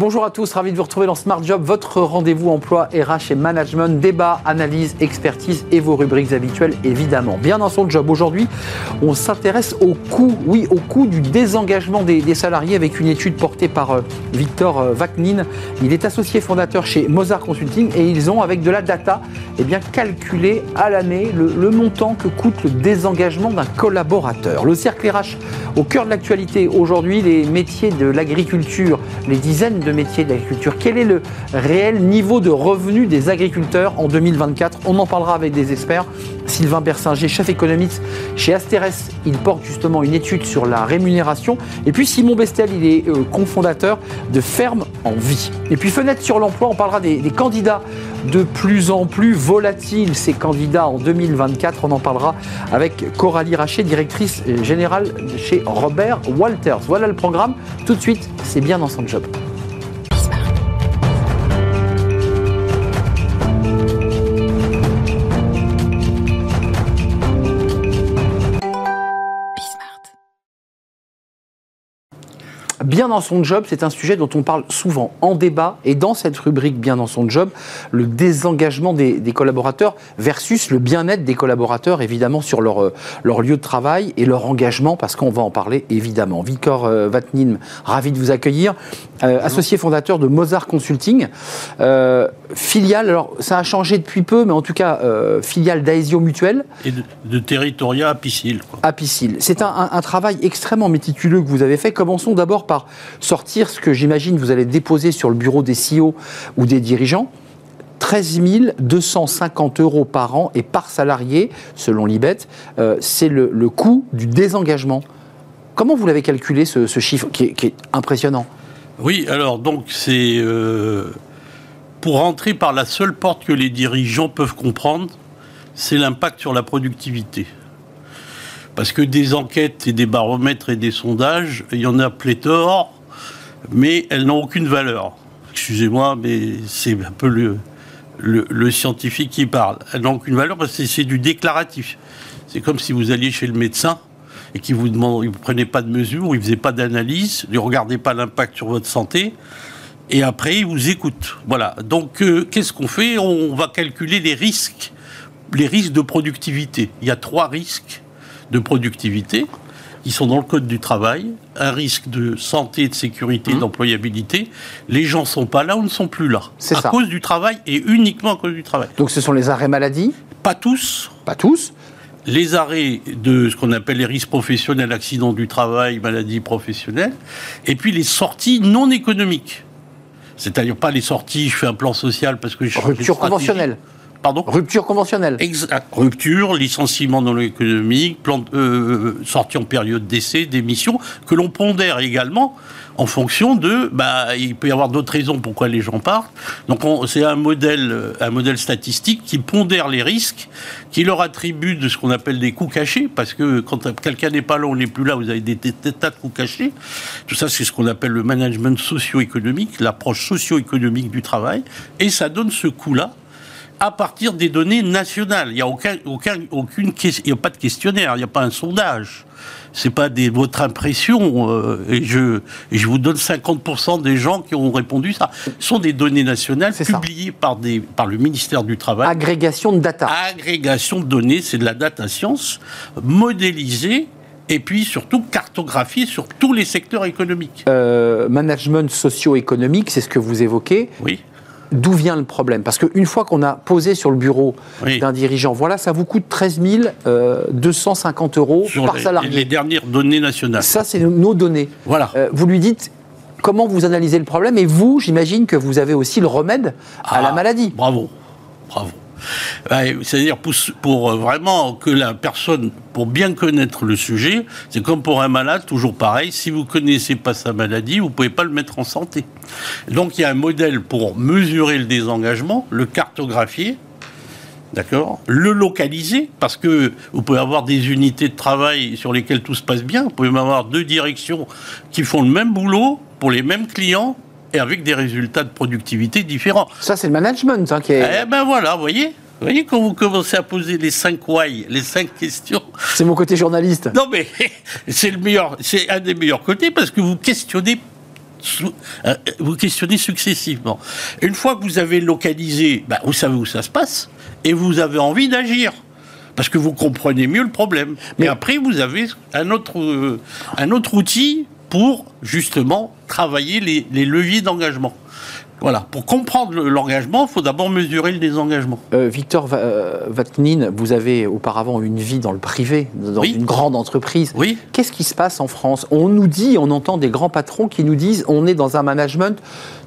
Bonjour à tous, ravi de vous retrouver dans Smart Job, votre rendez-vous emploi RH et management, débat, analyse, expertise et vos rubriques habituelles évidemment. Bien dans son job aujourd'hui, on s'intéresse au coût, oui, au coût du désengagement des, salariés avec une étude portée par euh, Victor euh, Vaknin. Il est associé fondateur chez Mozart Consulting et ils ont avec de la data eh bien, calculé à l'année le, le montant que coûte le désengagement d'un collaborateur. Le cercle RH au cœur de l'actualité aujourd'hui, les métiers de l'agriculture, les dizaines de métiers de l'agriculture. Quel est le réel niveau de revenus des agriculteurs en 2024 On en parlera avec des experts. Sylvain Bersinger, chef économiste chez Asterès, il porte justement une étude sur la rémunération. Et puis Simon Bestel, il est euh, cofondateur de Ferme en Vie. Et puis fenêtre sur l'emploi, on parlera des, des candidats de plus en plus volatiles, ces candidats en 2024. On en parlera avec Coralie Rachet, directrice générale chez Robert Walters. Voilà le programme. Tout de suite, c'est bien dans son job. Bien dans son job, c'est un sujet dont on parle souvent en débat et dans cette rubrique Bien dans son job, le désengagement des, collaborateurs versus le bien-être des collaborateurs évidemment sur leur, euh, leur lieu de travail et leur engagement parce qu'on va en parler évidemment. Victor euh, Vatnin, ravi de vous accueillir, euh, associé fondateur de Mozart Consulting, filiale, alors ça a changé depuis peu mais en tout cas filiale d'Aesio Mutuel. Et de, de Territoria à Piscille. À Piscille. C'est un, un travail extrêmement méticuleux que vous avez fait. Commençons d'abord par sortir ce que j'imagine vous allez déposer sur le bureau des CEO ou des dirigeants. 13 250 euros par an et par salarié, selon l'IBET, euh, c'est le, coût du désengagement. Comment vous l'avez calculé, ce, chiffre qui est, impressionnant? Oui, alors donc c'est euh, pour rentrer par la seule porte que les dirigeants peuvent comprendre, c'est l'impact sur la productivité. Parce que des enquêtes et des baromètres et des sondages, il y en a pléthore, mais elles n'ont aucune valeur. Excusez-moi, mais c'est un peu le, scientifique qui parle. Elles n'ont aucune valeur parce que c'est du déclaratif. C'est comme si vous alliez chez le médecin et qu'il vous demande, prenait pas de mesures, il faisait pas d'analyse, il ne regardait pas l'impact sur votre santé, et après il vous écoute. Voilà. Donc euh, qu'est-ce qu'on fait? On va calculer les risques, les risques de productivité. Il y a trois risques de productivité qui sont dans le code du travail, un risque de santé, de sécurité, mmh. d'employabilité. Les gens sont pas là ou ne sont plus là. C'est à cause du travail et uniquement à cause du travail. Donc ce sont les arrêts maladie Pas tous. Pas tous les arrêts de ce qu'on appelle les risques professionnels, accidents du travail, maladies professionnelles, et puis les sorties non économiques. C'est-à-dire pas les sorties, je fais un plan social parce que je Rupture conventionnelle. Pardon Rupture conventionnelle. Exact. Rupture, licenciement non économique, plan, euh, sortie en période d'essai, démission, que l'on pondère également en fonction de, bah, il peut y avoir d'autres raisons pourquoi les gens partent. Donc c'est un modèle, euh, un modèle statistique qui pondère les risques, qui leur attribue de ce qu'on appelle des coûts cachés, parce que quand quelqu'un n'est pas là, on n'est plus là, vous avez des, des, tas de coûts cachés. Tout ça, c'est ce qu'on appelle le management socio-économique, l'approche socio-économique du travail, et ça donne ce coût-là à partir des données nationales. Il n'y a aucun, aucun, aucune, il y a pas de questionnaire, il n'y a pas un sondage. C'est pas des, votre impression. Euh, et je, je vous donne 50% des gens qui ont répondu ça. Ce sont des données nationales publiées par, des, par le ministère du Travail. Agrégation de data. Agrégation de données, c'est de la data science modélisée et puis surtout cartographiée sur tous les secteurs économiques. Euh, management socio-économique, c'est ce que vous évoquez. Oui d'où vient le problème Parce qu'une fois qu'on a posé sur le bureau d'un dirigeant, voilà, ça vous coûte 13 250 euh, euros par salarié. Les dernières données nationales. Ça, c'est nos données. Voilà. Euh, vous lui dites comment vous analysez le problème et vous, j'imagine que vous avez aussi le remède à la ah, maladie. Bravo, bravo. C'est-à-dire pour, euh, vraiment que la personne, pour bien connaître le sujet, c'est comme pour un malade, toujours pareil, si vous connaissez pas sa maladie, vous pouvez pas le mettre en santé. Donc il y a un modèle pour mesurer le désengagement, le cartographier, D'accord Le localiser, parce que vous pouvez avoir des unités de travail sur lesquelles tout se passe bien. Vous pouvez avoir deux directions qui font le même boulot pour les mêmes clients et avec des résultats de productivité différents. Ça, c'est le management hein, qui est. Eh ben voilà, vous voyez vous voyez quand vous commencez à poser les cinq why, les cinq questions. C'est mon côté journaliste. Non mais c'est le meilleur, c'est un des meilleurs côtés parce que vous questionnez euh, vous questionnez successivement. Une fois que vous avez localisé, bah, vous savez où ça se passe, et vous avez envie d'agir parce que vous comprenez mieux le problème. Mais après, vous avez un autre, euh, un autre outil pour justement travailler les, les leviers d'engagement. Voilà, pour comprendre l'engagement, il faut d'abord mesurer le désengagement. Euh, Victor euh, Vatnin, vous avez auparavant une vie dans le privé, dans une grande entreprise. Oui. Qu'est-ce qui se passe en France? On nous dit, on entend des grands patrons qui nous disent on est dans un management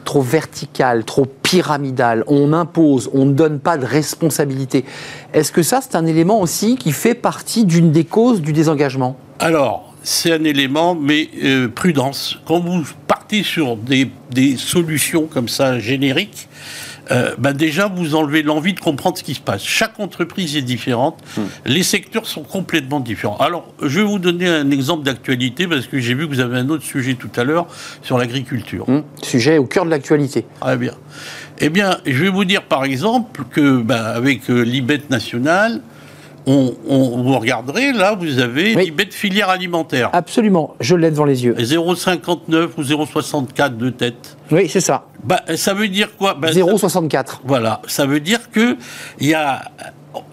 trop vertical, trop pyramidal, on impose, on ne donne pas de responsabilité. Est-ce que ça, c'est un élément aussi qui fait partie d'une des causes du désengagement? Alors, c'est un élément, mais euh, prudence. Quand vous partez sur des, solutions comme ça génériques, euh, ben déjà vous enlevez l'envie de comprendre ce qui se passe. Chaque entreprise est différente, hmm. les secteurs sont complètement différents. Alors, je vais vous donner un exemple d'actualité parce que j'ai vu que vous avez un autre sujet tout à l'heure sur l'agriculture. Hmm. Sujet au cœur de l'actualité. Très bien. Eh bien, je vais vous dire par exemple que ben, avec euh, l'IBET national, on, vous regarderez, là, vous avez oui. de filière alimentaire. Absolument, je l'ai devant les yeux. 0,59 ou 0,64 de tête. Oui, c'est ça. Bah, ça veut dire quoi? 0,64. Bah, voilà, ça veut dire que y a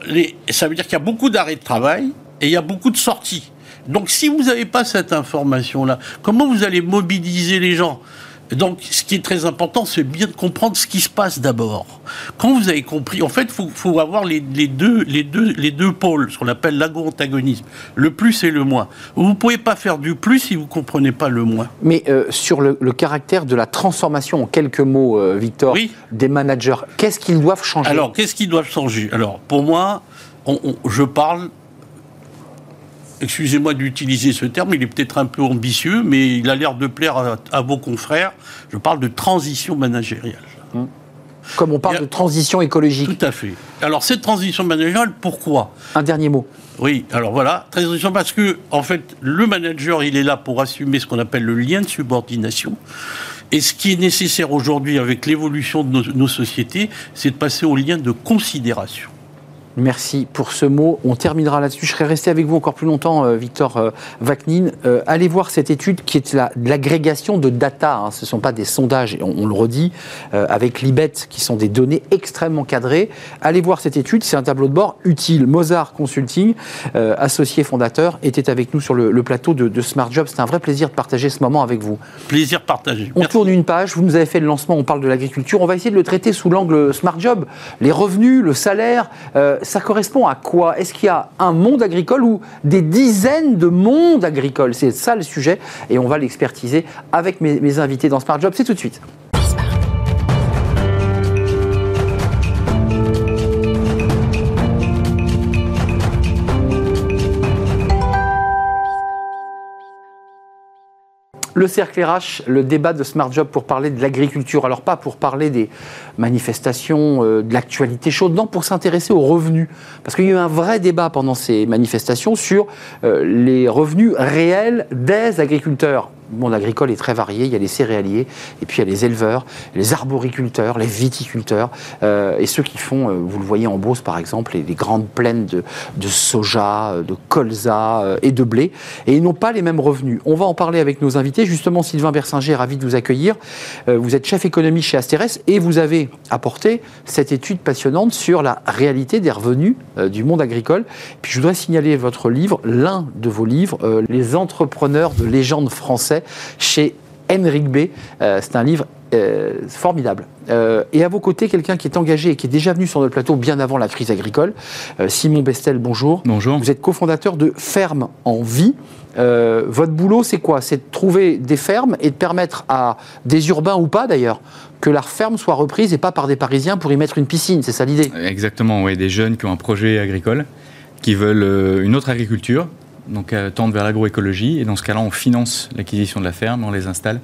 les, ça veut dire qu'il y a beaucoup d'arrêts de travail et il y a beaucoup de sorties. Donc, si vous n'avez pas cette information-là, comment vous allez mobiliser les gens? Donc, ce qui est très important, c'est bien de comprendre ce qui se passe d'abord. Quand vous avez compris, en fait, il faut, avoir les, deux, les, deux, les deux pôles, ce qu'on appelle l'ago-antagonisme, le plus et le moins. Vous ne pouvez pas faire du plus si vous ne comprenez pas le moins. Mais euh, sur le, caractère de la transformation, en quelques mots, euh, Victor, des managers, qu'est-ce qu'ils doivent changer? Alors, qu'est-ce qu'ils doivent changer? Alors, pour moi, je parle excusez-moi d'utiliser ce terme, il est peut-être un peu ambitieux, mais il a l'air de plaire à, vos confrères. Je parle de transition managériale. Hum. Comme on parle de transition écologique. Tout à fait. Alors cette transition managériale, pourquoi? Un dernier mot. Oui, alors voilà, transition parce que en fait, le manager, il est là pour assumer ce qu'on appelle le lien de subordination. Et ce qui est nécessaire aujourd'hui avec l'évolution de nos sociétés, c'est de passer au lien de considération. Merci pour ce mot. On terminera là-dessus. Je serais resté avec vous encore plus longtemps, euh, Victor euh, Vaknin. Euh, allez voir cette étude qui est l'agrégation de data. Hein. Ce ne sont pas des sondages, on, le redit, avec l'IBET, qui sont des données extrêmement cadrées. Allez voir cette étude, c'est un tableau de bord utile. Mozart Consulting, associé fondateur, était avec nous sur le, plateau de, Smart Job. C'est un vrai plaisir de partager ce moment avec vous. Plaisir partagé. On tourne une page, vous nous avez fait le lancement, on parle de l'agriculture. On va essayer de le traiter sous l'angle Smart Job. Les revenus, le salaire ça correspond à quoi? Est-ce qu'il y a un monde agricole ou des dizaines de mondes agricoles? C'est ça le sujet et on va l'expertiser avec mes, invités dans Smart Job. C'est tout de suite. Le cercle RH, le débat de Smart Job pour parler de l'agriculture. Alors pas pour parler des manifestations, euh, de l'actualité chaude, non, pour s'intéresser aux revenus. Parce qu'il y a eu un vrai débat pendant ces manifestations sur euh, les revenus réels des agriculteurs le monde agricole est très varié. Il y a les céréaliers, et puis il y a les éleveurs, les arboriculteurs, les viticulteurs, euh, et ceux qui font, euh, vous le voyez en Beauce par exemple, les, grandes plaines de, soja, de colza euh, et de blé, et ils n'ont pas les mêmes revenus. On va en parler avec nos invités. Justement, Sylvain Bersinger, ravi de vous accueillir. vous êtes chef économie chez Asterès, et vous avez apporté cette étude passionnante sur la réalité des revenus du monde agricole. Puis je voudrais signaler votre livre, l'un de vos livres, Les entrepreneurs de légende français chez Henrik B. Euh, c'est un livre euh, formidable. Euh, et à vos côtés, quelqu'un qui est engagé et qui est déjà venu sur notre plateau bien avant la crise agricole. Simon Bestel, bonjour. Bonjour. Vous êtes cofondateur de Ferme en Vie. votre boulot, c'est quoi? C'est de trouver des fermes et de permettre à des urbains ou pas d'ailleurs que la ferme soit reprise et pas par des Parisiens pour y mettre une piscine. C'est ça l'idée? Exactement, oui. Des jeunes qui ont un projet agricole, qui veulent une autre agriculture, donc euh, tendre vers l'agroécologie. Et dans ce cas-là, on finance l'acquisition de la ferme, on les installe.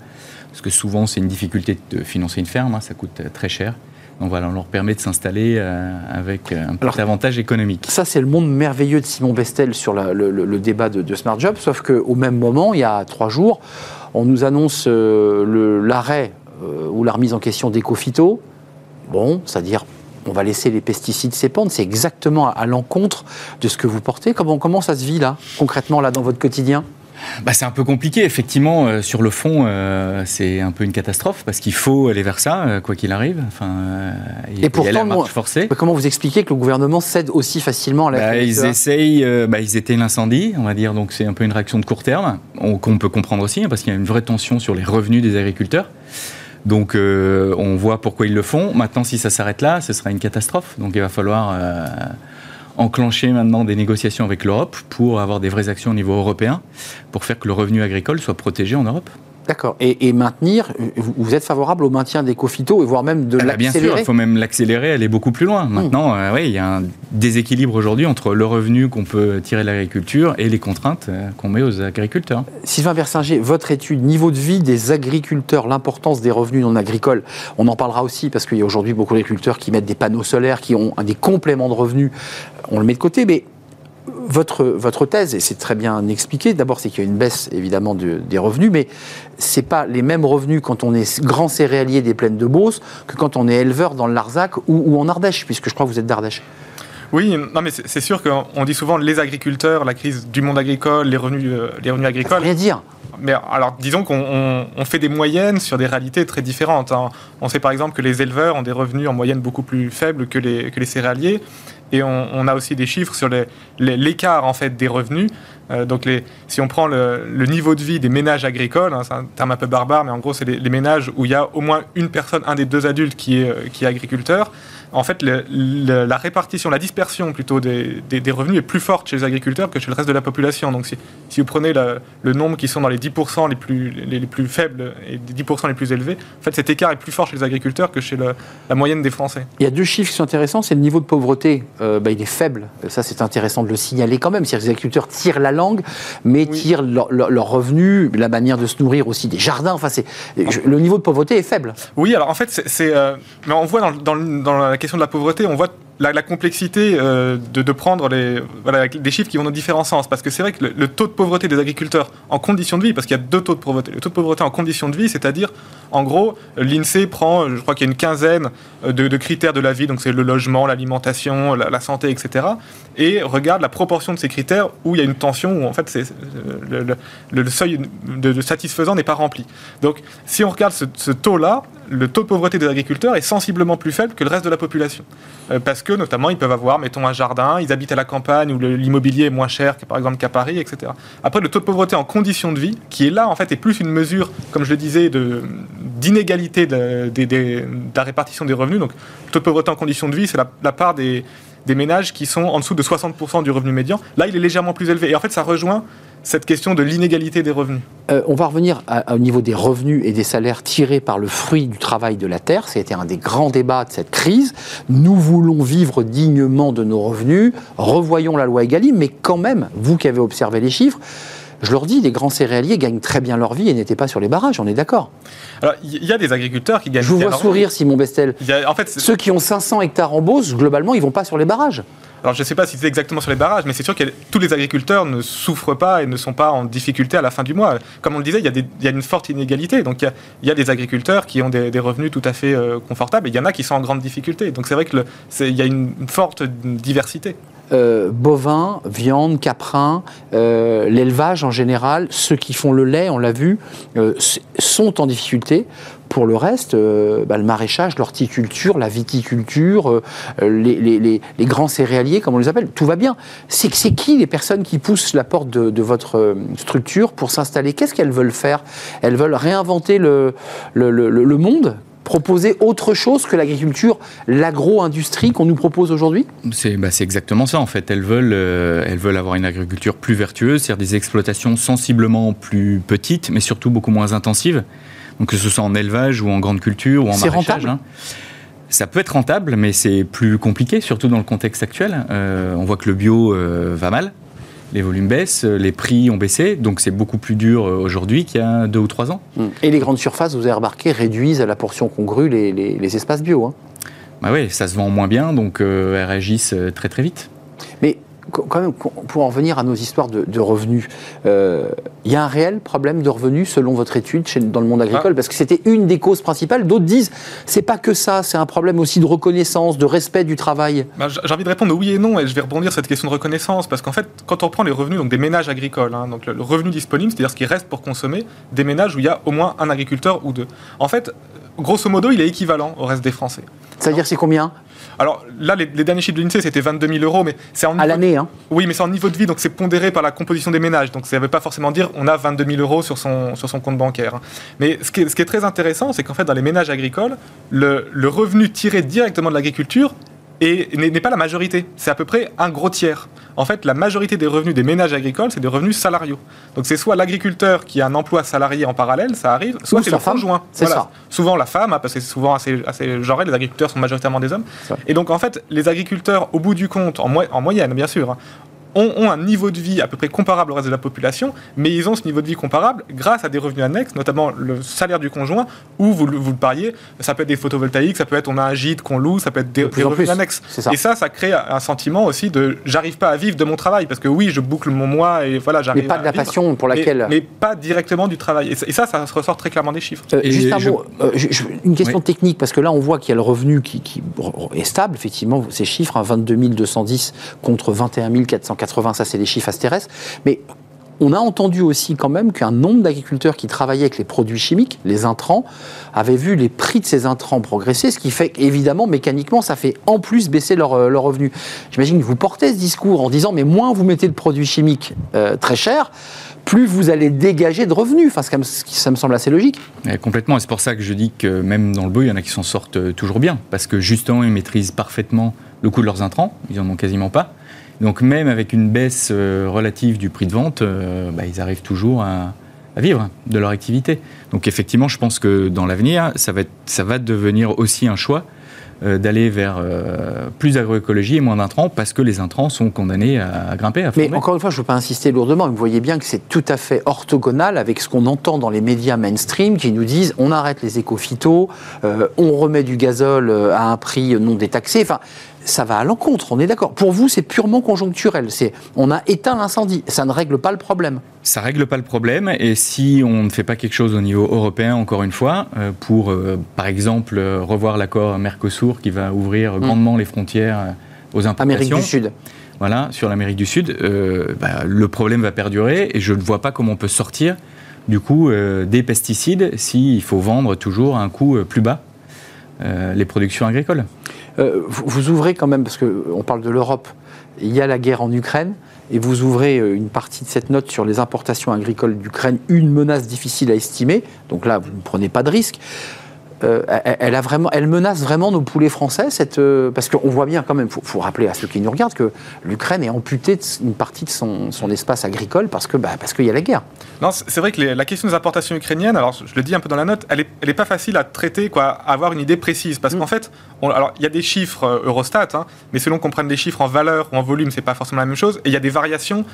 Parce que souvent, c'est une difficulté de financer une ferme, hein, ça coûte euh, très cher. Donc voilà, on leur permet de s'installer euh, avec un petit avantage économique. Ça, c'est le monde merveilleux de Simon Bestel sur le, débat de, Smart Job, sauf qu'au même moment, il y a trois jours, on nous annonce l'arrêt ou la remise en question d'Ecofito. Bon, c'est-à-dire on va laisser les pesticides s'épandre. C'est exactement à, l'encontre de ce que vous portez. Comment, comment ça se vit là, concrètement, là, dans votre quotidien? Bah, C'est un peu compliqué, effectivement. Euh, sur le fond, euh, c'est un peu une catastrophe parce qu'il faut aller vers ça, euh, quoi qu'il arrive. Enfin, et pourtant, forcée. comment vous expliquez que le gouvernement cède aussi facilement à la bah, Ils essayent, bah, ils éteignent l'incendie, on va dire, donc c'est un peu une réaction de court terme, qu'on peut comprendre aussi, hein, parce qu'il y a une vraie tension sur les revenus des agriculteurs. Donc on voit pourquoi ils le font. Maintenant, si ça s'arrête là, ce sera une catastrophe. Donc il va falloir enclencher maintenant des négociations avec l'Europe pour avoir des vraies actions au niveau européen, pour faire que le revenu agricole soit protégé en Europe. D'accord. Et, maintenir, vous êtes favorable au maintien des cofito et voire même de l'accélérer Bien sûr, il faut même l'accélérer, aller beaucoup plus loin. Maintenant, euh, oui, il y a un déséquilibre aujourd'hui entre le revenu qu'on peut tirer de l'agriculture et les contraintes euh, qu'on met aux agriculteurs. Sylvain Versinger, votre étude, niveau de vie des agriculteurs, l'importance des revenus non agricoles, on en parlera aussi parce qu'il y a aujourd'hui beaucoup d'agriculteurs qui mettent des panneaux solaires, qui ont des compléments de revenus, on le met de côté, mais votre, votre thèse, et c'est très bien expliqué, d'abord c'est qu'il y a une baisse évidemment des revenus, mais ce n'est pas les mêmes revenus quand on est grand céréalier des plaines de Beauce que quand on est éleveur dans le Larzac ou, en Ardèche, puisque je crois que vous êtes d'Ardèche. Oui, non, mais c'est sûr qu'on dit souvent les agriculteurs, la crise du monde agricole, les revenus, euh, les revenus agricoles. rien dire. Mais alors, disons qu'on fait des moyennes sur des réalités très différentes. Hein. On sait par exemple que les éleveurs ont des revenus en moyenne beaucoup plus faibles que les, que les céréaliers. Et on, a aussi des chiffres sur l'écart en fait des revenus. Euh, donc les, si on prend le, niveau de vie des ménages agricoles, hein, c'est un terme un peu barbare, mais en gros c'est les, ménages où il y a au moins une personne, un des deux adultes qui est, euh, qui est agriculteur en fait, la répartition, la dispersion plutôt des, revenus est plus forte chez les agriculteurs que chez le reste de la population. Donc, si, vous prenez le nombre qui sont dans les 10% les plus, les, plus faibles et les 10% les plus élevés, en fait, cet écart est plus fort chez les agriculteurs que chez la moyenne des Français. Il y a deux chiffres qui sont intéressants. C'est le niveau de pauvreté, euh, bah, il est faible. Ça, c'est intéressant de le signaler quand même. C'est-à-dire que les agriculteurs tirent la langue, mais tirent leurs leur, revenus, la manière de se nourrir aussi des jardins. Enfin, le niveau de pauvreté est faible. Oui, alors en fait, c'est, euh, mais on voit dans, dans, dans la question de la pauvreté, on voit la, complexité euh, de, prendre les, des chiffres qui vont dans différents sens. Parce que c'est vrai que le, taux de pauvreté des agriculteurs en conditions de vie, parce qu'il y a deux taux de pauvreté. Le taux de pauvreté en conditions de vie, c'est-à-dire, en gros, l'INSEE prend, je crois qu'il y a une quinzaine de, critères de la vie, donc c'est le logement, l'alimentation, la, santé, etc. Et regarde la proportion de ces critères où il y a une tension, où en fait le, seuil de, satisfaisant n'est pas rempli. Donc si on regarde ce, taux-là, le taux de pauvreté des agriculteurs est sensiblement plus faible que le reste de la population. Euh, parce que notamment ils peuvent avoir, mettons, un jardin, ils habitent à la campagne où l'immobilier est moins cher par exemple qu'à Paris, etc. Après, le taux de pauvreté en conditions de vie, qui est là en fait, est plus une mesure, comme je le disais, d'inégalité de, la répartition des revenus. Donc, le taux de pauvreté en conditions de vie, c'est la, part des, des ménages qui sont en dessous de 60% du revenu médian. Là, il est légèrement plus élevé. Et en fait, ça rejoint cette question de l'inégalité des revenus euh, On va revenir au niveau des revenus et des salaires tirés par le fruit du travail de la terre. C'était un des grands débats de cette crise. Nous voulons vivre dignement de nos revenus. Revoyons la loi Egalim, mais quand même, vous qui avez observé les chiffres, je leur dis, les grands céréaliers gagnent très bien leur vie et n'étaient pas sur les barrages, on est d'accord. Alors, il y a des agriculteurs qui gagnent Je vous vois sourire, Simon Bestel. en fait, Ceux qui ont 500 hectares en Beauce, globalement, ils vont pas sur les barrages. Alors je ne sais pas si c'est exactement sur les barrages, mais c'est sûr que tous les agriculteurs ne souffrent pas et ne sont pas en difficulté à la fin du mois. Comme on le disait, il y a, une forte inégalité. Donc il y, a, des agriculteurs qui ont des, revenus tout à fait euh, confortables et il y en a qui sont en grande difficulté. Donc c'est vrai qu'il y a une forte diversité. Euh, bovins, viande, caprin, euh, l'élevage en général, ceux qui font le lait, on l'a vu, sont en difficulté. Pour le reste, euh, bah, le maraîchage, l'horticulture, la viticulture, euh, les, grands céréaliers, comme on les appelle, tout va bien. C'est qui les personnes qui poussent la porte de, votre euh, structure pour s'installer? Qu'est-ce qu'elles veulent faire? Elles veulent réinventer le, monde? Proposer autre chose que l'agriculture, l'agro-industrie qu'on nous propose aujourd'hui? C'est bah exactement ça en fait. Elles veulent, elles veulent avoir une agriculture plus vertueuse, c'est-à-dire des exploitations sensiblement plus petites, mais surtout beaucoup moins intensives. Donc que ce soit en élevage ou en grande culture ou en maraîchage. Hein. Ça peut être rentable, mais c'est plus compliqué, surtout dans le contexte actuel. Euh, on voit que le bio euh, va mal, les volumes baissent, les prix ont baissé, donc c'est beaucoup plus dur euh, aujourd'hui qu'il y a deux ou trois ans. Mmh. Et les grandes surfaces, vous avez remarqué, réduisent à la portion congrue les, les, espaces bio. Hein. Bah oui, ça se vend moins bien, donc elles réagissent très très vite. Mais quand même, pour en revenir à nos histoires de, revenus, euh, il y a un réel problème de revenus selon votre étude chez, dans le monde agricole, ah. parce que c'était une des causes principales. D'autres disent, c'est pas que ça, c'est un problème aussi de reconnaissance, de respect du travail. Bah, j'ai envie de répondre oui et non, et je vais rebondir sur cette question de reconnaissance, parce qu'en fait, quand on prend les revenus donc des ménages agricoles, hein, donc le, revenu disponible, c'est-à-dire ce qui reste pour consommer, des ménages où il y a au moins un agriculteur ou deux. En fait, grosso modo, il est équivalent au reste des Français. C'est-à-dire, c'est combien? Alors là, les, derniers chiffres de l'INSEE, c'était 22 000 euros, mais c'est en à l'année. Hein. Oui, mais c'est en niveau de vie, donc c'est pondéré par la composition des ménages. Donc ça ne veut pas forcément dire on a 22 000 euros sur son, sur son compte bancaire. Hein. Mais ce qui est, ce qui est très intéressant, c'est qu'en fait, dans les ménages agricoles, le, le revenu tiré directement de l'agriculture et n'est pas la majorité. C'est à peu près un gros tiers. En fait, la majorité des revenus des ménages agricoles, c'est des revenus salariaux. Donc c'est soit l'agriculteur qui a un emploi salarié en parallèle, ça arrive, soit c'est le conjoint. C'est ça. Souvent la femme, hein, parce que c'est souvent assez, assez genré, les agriculteurs sont majoritairement des hommes. Et donc en fait, les agriculteurs, au bout du compte, en, en moyenne bien sûr, ont, un niveau de vie à peu près comparable au reste de la population, mais ils ont ce niveau de vie comparable grâce à des revenus annexes, notamment le salaire du conjoint, ou vous, vous le pariez, ça peut être des photovoltaïques, ça peut être on a un gîte qu'on loue, ça peut être des, revenus annexes. Et ça, ça crée un sentiment aussi de j'arrive pas à vivre de mon travail, parce que oui, je boucle mon mois et voilà, j'arrive. Mais pas de la passion pour laquelle. Mais, pas directement du travail. Et ça, ça, se ressort très clairement des chiffres. Euh, juste un mot, euh, une question technique, parce que là, on voit qu'il y a le revenu qui, est stable, effectivement, ces chiffres, 22 hein, 210 contre 21 480, ça c'est les chiffres terrestres. Mais on a entendu aussi quand même qu'un nombre d'agriculteurs qui travaillaient avec les produits chimiques, les intrants, avaient vu les prix de ces intrants progresser, ce qui fait qu'évidemment, mécaniquement, ça fait en plus baisser leurs leur euh, revenus. J'imagine que vous portez ce discours en disant, mais moins vous mettez de produits chimiques euh, très chers, plus vous allez dégager de revenus. Enfin, ça me semble assez logique. complètement, et c'est pour ça que je dis que même dans le bœuf, il y en a qui s'en sortent euh, toujours bien, parce que justement, ils maîtrisent parfaitement le coût de leurs intrants, ils n'en ont quasiment pas. Donc même avec une baisse euh, relative du prix de vente, euh, bah, ils arrivent toujours à, vivre de leur activité. Donc effectivement, je pense que dans l'avenir, ça va, ça va devenir aussi un choix euh, d'aller vers plus d'agroécologie et moins d'intrants parce que les intrants sont condamnés à, grimper. À Mais encore une fois, je ne veux pas insister lourdement, vous voyez bien que c'est tout à fait orthogonal avec ce qu'on entend dans les médias mainstream qui nous disent on arrête les éco-phytos, on remet du gazole à un prix non détaxé. Enfin, ça va à l'encontre, on est d'accord. Pour vous, c'est purement conjoncturel. C'est, on a éteint l'incendie. Ça ne règle pas le problème. Ça règle pas le problème. Et si on ne fait pas quelque chose au niveau européen, encore une fois, euh, pour, euh, par exemple, euh, revoir l'accord Mercosur qui va ouvrir mm. grandement les frontières aux importations. Amérique du Sud. Voilà, sur l'Amérique du Sud, bah, le problème va perdurer et je ne vois pas comment on peut sortir du coup des pesticides s'il faut vendre toujours à un coût plus bas les productions agricoles. Euh, vous, ouvrez quand même, parce qu'on parle de l'Europe, il y a la guerre en Ukraine, et vous ouvrez euh, une partie de cette note sur les importations agricoles d'Ukraine, une menace difficile à estimer, donc là, vous ne prenez pas de risque. Euh, elle, a vraiment, elle menace vraiment nos poulets français, cette, euh, parce qu'on voit bien quand même, il faut, rappeler à ceux qui nous regardent que l'Ukraine est amputée d'une partie de son, espace agricole parce que bah, parce qu'il y a la guerre. Non, c'est vrai que la question des importations ukrainiennes, alors je le dis un peu dans la note, elle n'est elle est pas facile à traiter, quoi, à avoir une idée précise, parce mm. qu'en fait, alors il y a des chiffres euh, Eurostat, hein, mais selon qu'on prenne des chiffres en valeur ou en volume, c'est pas forcément la même chose, et il y a des variations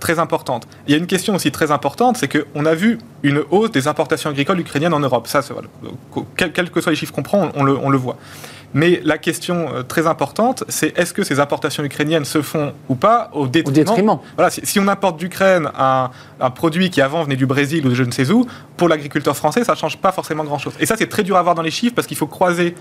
très importantes. Il y a une question aussi très importante, c'est qu'on a vu une hausse des importations agricoles ukrainiennes en Europe. Ça, voilà quels que soient les chiffres qu'on prend, on le, voit. Mais la question euh, très importante, c'est est-ce que ces importations ukrainiennes se font ou pas au détriment, Voilà, si, on importe d'Ukraine un, produit qui avant venait du Brésil ou de je ne sais où, pour l'agriculteur français, ça ne change pas forcément grand-chose. Et ça, c'est très dur à voir dans les chiffres parce qu'il faut croiser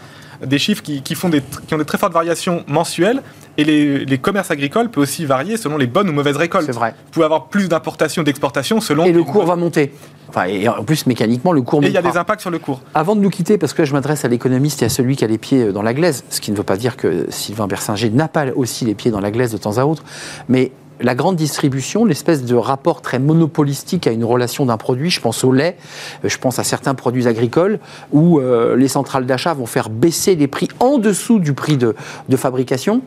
des chiffres qui, font des, qui ont des très fortes variations mensuelles. Et les, commerces agricoles peuvent aussi varier selon les bonnes ou mauvaises récoltes. C'est vrai. Vous pouvez avoir plus d'importation d'exportation selon. Et le cours va monter. Enfin, et en plus, mécaniquement, le cours. Et il y a des impacts sur le cours. Avant de nous quitter, parce que je m'adresse à l'économiste et à celui qui a les pieds dans la glaise, ce qui ne veut pas dire que Sylvain Bersinger n'a pas aussi les pieds dans la glaise de temps à autre, mais la grande distribution, l'espèce de rapport très monopolistique à une relation d'un produit, je pense au lait, euh, je pense à certains produits agricoles, où euh, les centrales d'achat vont faire baisser les prix en dessous du prix de, fabrication.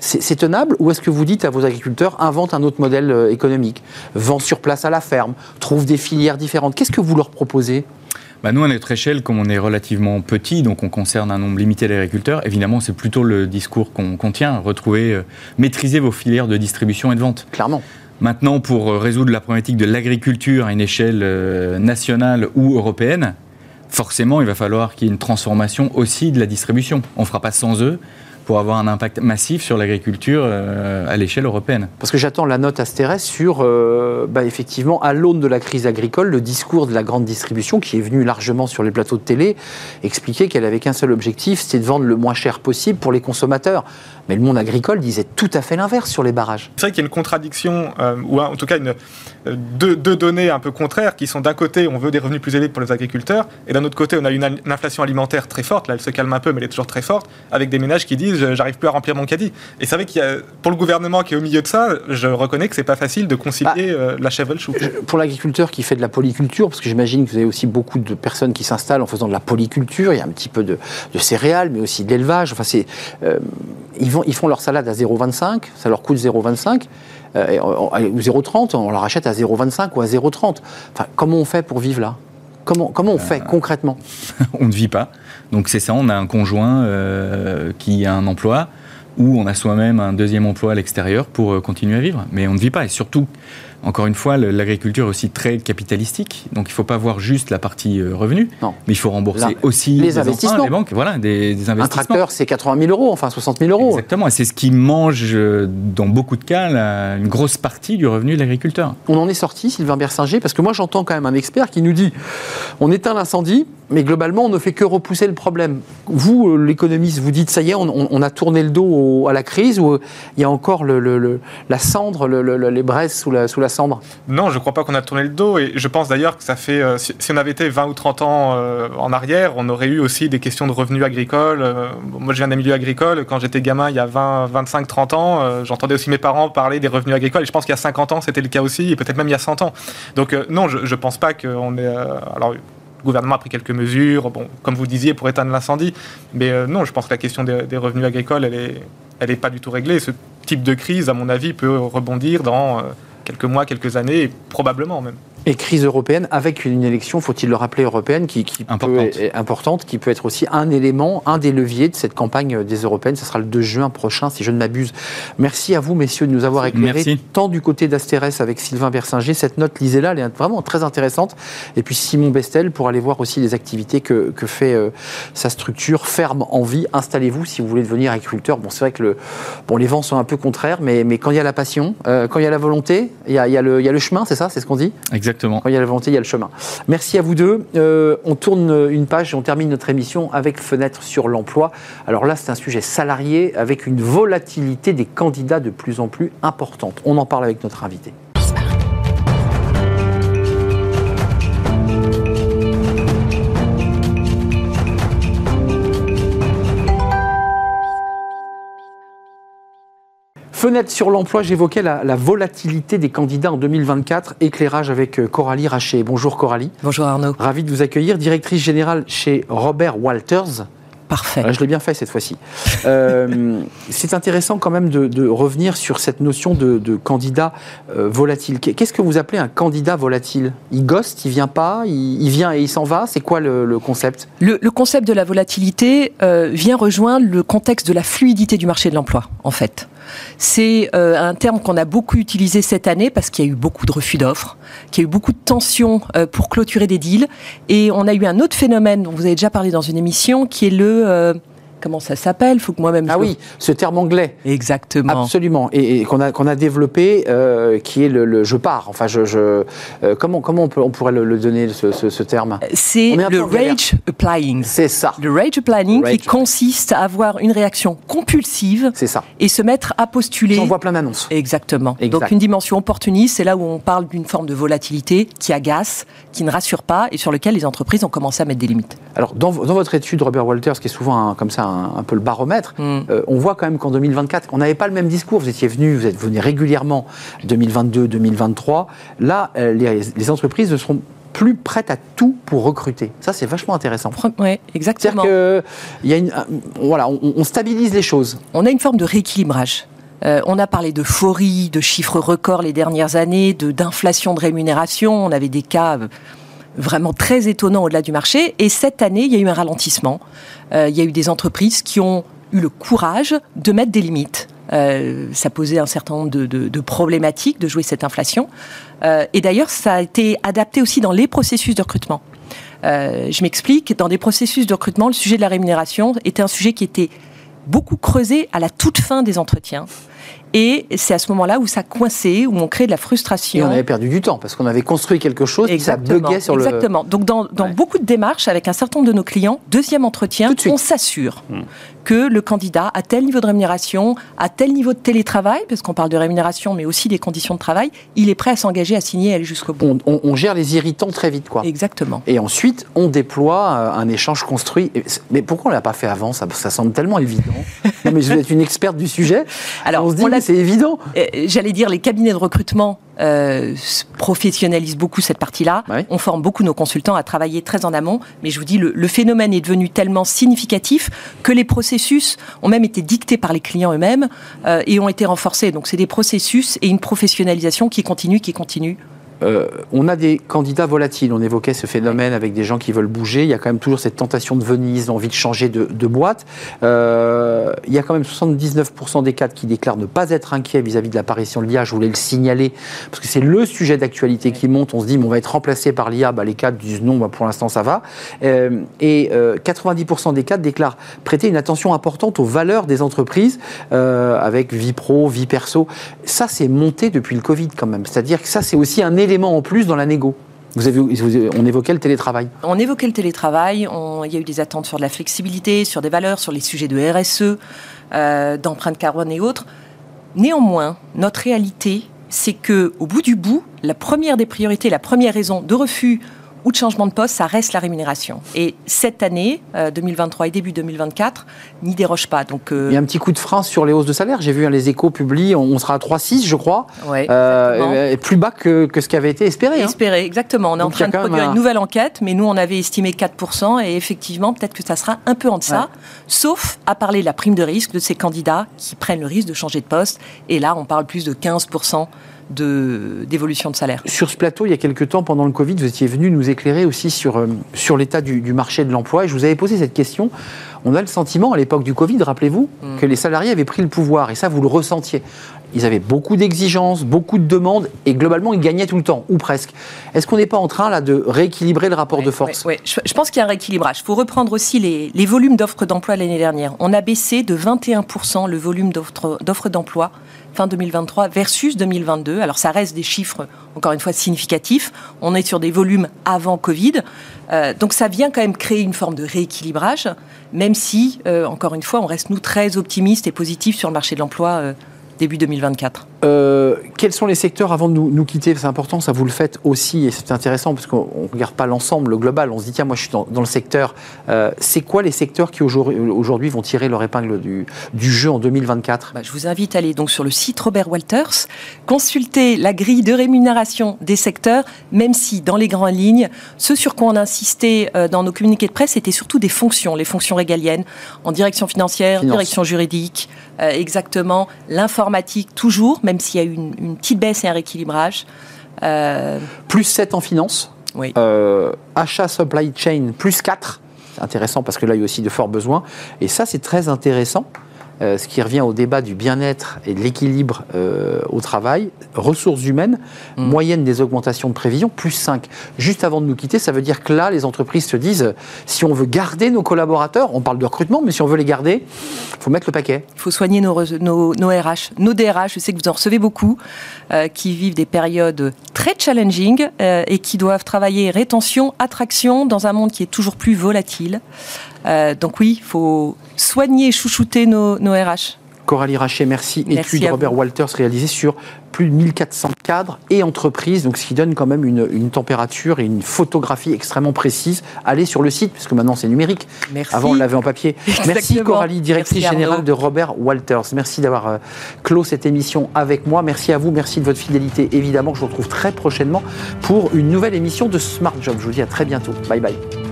C'est tenable ou est-ce que vous dites à vos agriculteurs invente un autre modèle euh, économique, vend sur place à la ferme, trouve des filières différentes Qu'est-ce que vous leur proposez? Bah nous, à notre échelle, comme on est relativement petit, donc on concerne un nombre limité d'agriculteurs, évidemment, c'est plutôt le discours qu'on tient, retrouver, euh, maîtriser vos filières de distribution et de vente. Clairement. Maintenant, pour euh, résoudre la problématique de l'agriculture à une échelle euh, nationale ou européenne, forcément, il va falloir qu'il y ait une transformation aussi de la distribution. On ne fera pas sans eux pour avoir un impact massif sur l'agriculture euh, à l'échelle européenne. Parce que j'attends la note Astérès sur, euh, bah, effectivement, à l'aune de la crise agricole, le discours de la grande distribution, qui est venu largement sur les plateaux de télé, expliquer qu'elle avait qu'un seul objectif, c'est de vendre le moins cher possible pour les consommateurs. Mais le monde agricole disait tout à fait l'inverse sur les barrages. C'est vrai qu'il y a une contradiction, euh, ou en tout cas une, euh, deux, données un peu contraires, qui sont d'un côté, on veut des revenus plus élevés pour les agriculteurs, et d'un autre côté, on a une, inflation alimentaire très forte, là elle se calme un peu, mais elle est toujours très forte, avec des ménages qui disent j'arrive plus à remplir mon caddie. Et c'est vrai qu'il y a, pour le gouvernement qui est au milieu de ça, je reconnais que c'est pas facile de concilier bah, euh, la chèvre et le chou. Pour l'agriculteur qui fait de la polyculture, parce que j'imagine que vous avez aussi beaucoup de personnes qui s'installent en faisant de la polyculture, il y a un petit peu de, céréales, mais aussi de l'élevage, enfin c'est ils, vont, ils font leur salade à 0,25, ça leur coûte 0,25, euh, ou 0,30, on leur achète à 0,25 ou à 0,30. Enfin, comment on fait pour vivre là? Comment, comment on fait euh, concrètement? On ne vit pas. Donc c'est ça, on a un conjoint euh, qui a un emploi, ou on a soi-même un deuxième emploi à l'extérieur pour continuer à vivre. Mais on ne vit pas. Et surtout, encore une fois, l'agriculture est aussi très capitalistique, donc il ne faut pas voir juste la partie euh, revenu, mais il faut rembourser aussi les investissements. les banques, voilà, des, investissements. Un tracteur, c'est 80 000 euros, enfin 60 000 euros. Exactement, et c'est ce qui mange, euh, dans beaucoup de cas, une grosse partie du revenu de l'agriculteur. On en est sorti, Sylvain Bersinger, parce que moi j'entends quand même un expert qui nous dit on éteint l'incendie, mais globalement, on ne fait que repousser le problème. Vous, euh, l'économiste, vous dites, ça y est, on, a tourné le dos à la crise, ou il y a encore le, la cendre, les braises sous la, cendre? Non, je ne crois pas qu'on a tourné le dos, et je pense d'ailleurs que ça fait, euh, si, on avait été 20 ou 30 ans euh, en arrière, on aurait eu aussi des questions de revenus agricoles. moi, je viens d'un milieu agricole, quand j'étais gamin, il y a 20, 25, 30 ans, j'entendais aussi mes parents parler des revenus agricoles, et je pense qu'il y a 50 ans, c'était le cas aussi, et peut-être même il y a 100 ans. Donc non, je ne pense pas qu'on est... alors, le gouvernement a pris quelques mesures, bon, comme vous disiez, pour éteindre l'incendie. Mais euh, non, je pense que la question des, revenus agricoles, elle n'est pas du tout réglée. Ce type de crise, à mon avis, peut rebondir dans euh, quelques mois, quelques années, probablement même. Et crise européenne avec une élection, faut-il le rappeler, européenne qui, importante. Peut, importante, qui peut être aussi un élément, un des leviers de cette campagne des européennes. Ce sera le 2 juin prochain, si je ne m'abuse. Merci à vous, messieurs, de nous avoir éclairé tant du côté d'Astérès avec Sylvain Bersinger. Cette note, lisez-la, elle est vraiment très intéressante. Et puis Simon Bestel pour aller voir aussi les activités que, que fait euh, sa structure Ferme en vie. Installez-vous si vous voulez devenir agriculteur. Bon, c'est vrai que le, bon, les vents sont un peu contraires, mais, mais quand il y a la passion, euh, quand il y a la volonté, il y a, il y a, le, il y a le chemin, c'est ça C'est ce qu'on dit? Exactement. Il y a la volonté, il y a le chemin. Merci à vous deux. Euh, on tourne une page et on termine notre émission avec Fenêtre sur l'emploi. Alors là, c'est un sujet salarié avec une volatilité des candidats de plus en plus importante. On en parle avec notre invité. Fenêtre sur l'emploi, j'évoquais la, volatilité des candidats en 2024. Éclairage avec euh, Coralie Raché. Bonjour Coralie. Bonjour Arnaud. Ravi de vous accueillir, directrice générale chez Robert Walters. Parfait. je l'ai bien fait cette fois-ci. Euh, c'est intéressant quand même de, revenir sur cette notion de, candidat euh, volatile. Qu'est-ce que vous appelez un candidat volatile? Il ghost, il vient pas, il, vient et il s'en va? C'est quoi le, concept? Le, concept de la volatilité vient rejoindre le contexte de la fluidité du marché de l'emploi, en fait. C'est euh, un terme qu'on a beaucoup utilisé cette année parce qu'il y a eu beaucoup de refus d'offres, qu'il y a eu beaucoup de tensions euh, pour clôturer des deals. Et on a eu un autre phénomène dont vous avez déjà parlé dans une émission, qui est le euh, comment ça s'appelle Faut que moi-même. Ah oui, ce terme anglais. Exactement. Absolument. Et, qu'on a qu'on a développé, euh, qui est le, je pars. Enfin, je, je euh, comment comment on, peut, on pourrait le, donner ce, ce, terme? C'est le rage applying. C'est ça. Le rage applying qui consiste à avoir une réaction compulsive. C'est ça. Et se mettre à postuler. J'en vois plein d'annonces. Exactement. Donc une dimension opportuniste, c'est là où on parle d'une forme de volatilité qui agace, qui ne rassure pas et sur lequel les entreprises ont commencé à mettre des limites. Alors dans, dans votre étude, Robert Walters, qui est souvent comme ça un, peu le baromètre, mm. euh, on voit quand même qu'en 2024, on n'avait pas le même discours. Vous étiez venu, vous êtes venu régulièrement 2022, 2023. Là, euh, les, entreprises ne seront plus prêtes à tout pour recruter. Ça, c'est vachement intéressant. Oui, exactement. C'est-à-dire y a une, voilà, on, stabilise les choses. On a une forme de rééquilibrage. Euh, on a parlé de d'euphorie, de chiffres records les dernières années, de d'inflation de rémunération. On avait des cas vraiment très étonnant au-delà du marché. Et cette année, il y a eu un ralentissement. Euh, il y a eu des entreprises qui ont eu le courage de mettre des limites. Euh, ça posait un certain nombre de, problématiques de jouer cette inflation. Euh, et d'ailleurs, ça a été adapté aussi dans les processus de recrutement. je m'explique, dans des processus de recrutement, le sujet de la rémunération était un sujet qui était beaucoup creusé à la toute fin des entretiens. Et c'est à ce moment-là où ça coincé, où on crée de la frustration. Et on avait perdu du temps parce qu'on avait construit quelque chose et ça buguait sur le. Exactement. Donc dans, beaucoup de démarches avec un certain nombre de nos clients, deuxième entretien, on s'assure hmm. Que le candidat a tel niveau de rémunération, a tel niveau de télétravail, parce qu'on parle de rémunération, mais aussi des conditions de travail, il est prêt à s'engager, à signer, à aller jusqu'au bout. On, gère les irritants très vite, quoi. Exactement. Et ensuite, on déploie euh, un échange construit. Mais pourquoi on l'a pas fait avant? Ça, ça semble tellement évident. non, mais vais être une experte du sujet. Alors, on se dit, c'est évident. Euh, j'allais dire, les cabinets de recrutement euh, professionnalisent beaucoup cette partie-là. On forme beaucoup nos consultants à travailler très en amont. Mais je vous dis, le, phénomène est devenu tellement significatif que les processus ont même été dictés par les clients eux-mêmes euh, et ont été renforcés. Donc c'est des processus et une professionnalisation qui continue, qui continue euh, on a des candidats volatiles. On évoquait ce phénomène avec des gens qui veulent bouger. Il y a quand même toujours cette tentation de Venise, l'envie de changer de, boîte. Euh, il y a quand même 79% des cadres qui déclarent ne pas être inquiets vis-à-vis de l'apparition de l'IA. Je voulais le signaler parce que c'est le sujet d'actualité qui monte. On se dit, mais on va être remplacé par l'IA. Bah, les cadres disent non, bah, pour l'instant ça va. Euh, et 90% des cadres déclarent prêter une attention importante aux valeurs des entreprises avec vie pro, vie perso. Ça, c'est monté depuis le Covid quand même. C'est-à-dire que ça, c'est aussi un élément en plus dans la négo vous avez, on évoquait le télétravail. On évoquait le télétravail. il y a eu des attentes sur de la flexibilité, sur des valeurs, sur les sujets de RSE, euh, d'empreinte carbone et autres. Néanmoins, notre réalité, c'est que, au bout du bout, la première des priorités, la première raison de refus ou de changement de poste, ça reste la rémunération. Et cette année, 2023 euh, et début 2024, n'y déroge pas. Donc, euh, Il y a un petit coup de frein sur les hausses de salaire. J'ai vu hein, les échos publient, on sera à 3,6 je crois. Ouais, euh, plus bas que, que, ce qui avait été espéré. Hein. Espéré, exactement. On est en train de produire une nouvelle enquête, mais nous, on avait estimé 4%, et effectivement, peut-être que ça sera un peu en deçà, sauf à parler de la prime de risque de ces candidats qui prennent le risque de changer de poste. Et là, on parle plus de 15% d'évolution de, salaire. Sur ce plateau, il y a quelques temps, pendant le Covid, vous étiez venu nous éclairer aussi sur, euh, sur l'état du, marché de l'emploi. Et je vous avais posé cette question. On a le sentiment, à l'époque du Covid, rappelez-vous, mm. que les salariés avaient pris le pouvoir. Et ça, vous le ressentiez. Ils avaient beaucoup d'exigences, beaucoup de demandes, et globalement, ils gagnaient tout le temps, ou presque. Est-ce qu'on n'est pas en train là de rééquilibrer le rapport de force Oui, je, pense qu'il y a un rééquilibrage. Il faut reprendre aussi les, les volumes d'offres d'emploi l'année dernière. On a baissé de 21% le volume d'offres d'emploi fin 2023 versus 2022. Alors ça reste des chiffres, encore une fois, significatifs. On est sur des volumes avant Covid. Euh, donc ça vient quand même créer une forme de rééquilibrage, même si, euh, encore une fois, on reste nous très optimistes et positifs sur le marché de l'emploi euh, début 2024. Quels sont les secteurs avant de nous, quitter? C'est important, ça vous le faites aussi, et c'est intéressant parce qu'on ne regarde pas l'ensemble, le global. On se dit, tiens, moi je suis dans, le secteur. Euh, c'est quoi les secteurs qui aujourd'hui vont tirer leur épingle du, jeu en 2024 bah, Je vous invite à aller donc sur le site Robert Walters, consulter la grille de rémunération des secteurs, même si dans les grandes lignes, ce sur quoi on insistait euh, dans nos communiqués de presse, c'était surtout des fonctions, les fonctions régaliennes, en direction financière, direction juridique, exactement, l'informatique toujours, même s'il y a eu une, petite baisse et un rééquilibrage. Euh, plus 7 en finance. Oui. Euh, achat supply chain, plus 4. C'est intéressant parce que là, il y a aussi de forts besoins. Et ça, c'est très intéressant euh, ce qui revient au débat du bien-être et de l'équilibre euh, au travail, ressources humaines, mm. moyenne des augmentations de prévision, plus 5. Juste avant de nous quitter, ça veut dire que là, les entreprises se disent, si on veut garder nos collaborateurs, on parle de recrutement, mais si on veut les garder, il faut mettre le paquet. Il faut soigner nos, nos, nos, RH, nos DRH, je sais que vous en recevez beaucoup, euh, qui vivent des périodes très challenging et qui doivent travailler rétention, attraction dans un monde qui est toujours plus volatile. Euh, donc oui, il faut soigner, chouchouter nos, RH. Coralie Rachet, merci. merci Étude Robert Walters réalisée sur plus de 1400 cadres et entreprises, donc ce qui donne quand même une, température et une photographie extrêmement précise. Allez sur le site, puisque maintenant c'est numérique. Merci. Avant on l'avait en papier. Merci Coralie, directrice générale de Robert Walters. Merci d'avoir euh, clos cette émission avec moi. Merci à vous, merci de votre fidélité. Évidemment, je vous retrouve très prochainement pour une nouvelle émission de Smart Job. Je vous dis à très bientôt. Bye bye.